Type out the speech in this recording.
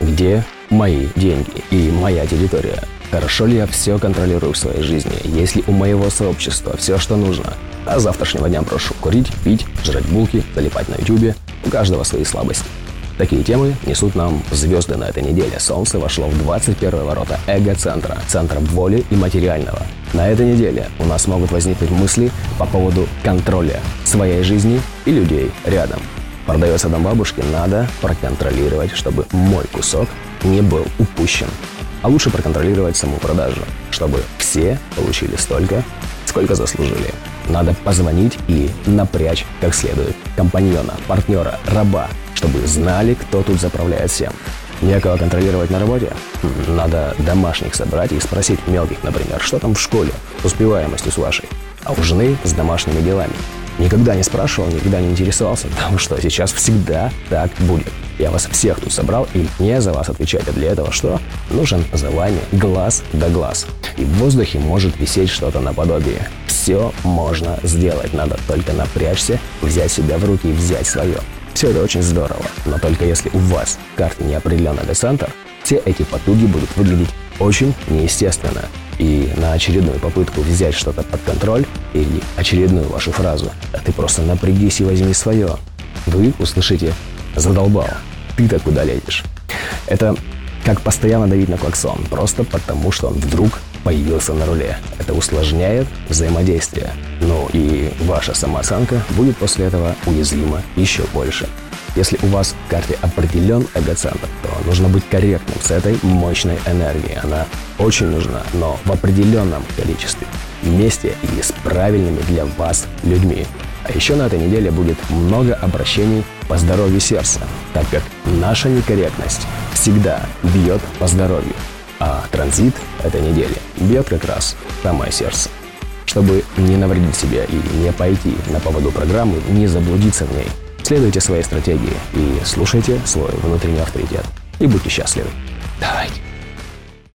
Где мои деньги и моя территория? Хорошо ли я все контролирую в своей жизни? Есть ли у моего сообщества все, что нужно? А завтрашнего дня прошу курить, пить, жрать булки, залипать на ютубе. У каждого свои слабости. Такие темы несут нам звезды на этой неделе. Солнце вошло в 21 ворота эго-центра, центра воли и материального. На этой неделе у нас могут возникнуть мысли по поводу контроля своей жизни и людей рядом. Продается дом бабушки, надо проконтролировать, чтобы мой кусок не был упущен. А лучше проконтролировать саму продажу, чтобы все получили столько, сколько заслужили. Надо позвонить и напрячь как следует компаньона, партнера, раба, чтобы знали, кто тут заправляет всем. Некого контролировать на работе? Хм, надо домашних собрать и спросить мелких, например, что там в школе, успеваемостью с вашей. А у жены с домашними делами. Никогда не спрашивал, никогда не интересовался, потому что сейчас всегда так будет. Я вас всех тут собрал, и мне за вас отвечать. А для этого что? Нужен за вами глаз да глаз. И в воздухе может висеть что-то наподобие. Все можно сделать, надо только напрячься, взять себя в руки и взять свое. Все это очень здорово, но только если у вас в карте неопределенный десантер, все эти потуги будут выглядеть очень неестественно. И на очередную попытку взять что-то под контроль или очередную вашу фразу «А ты просто напрягись и возьми свое», вы услышите «задолбал, ты-то куда лезешь?» Это как постоянно давить на клаксон, просто потому что он вдруг появился на руле. Это усложняет взаимодействие. Ну и ваша самооценка будет после этого уязвима еще больше. Если у вас в карте определен эгоцентр, то нужно быть корректным с этой мощной энергией. Она очень нужна, но в определенном количестве, вместе и с правильными для вас людьми. А еще на этой неделе будет много обращений по здоровью сердца, так как наша некорректность всегда бьет по здоровью. А транзит этой недели бьет как раз самое сердце. Чтобы не навредить себе и не пойти на поводу программы, не заблудиться в ней, следуйте своей стратегии и слушайте свой внутренний авторитет. И будьте счастливы. Давайте.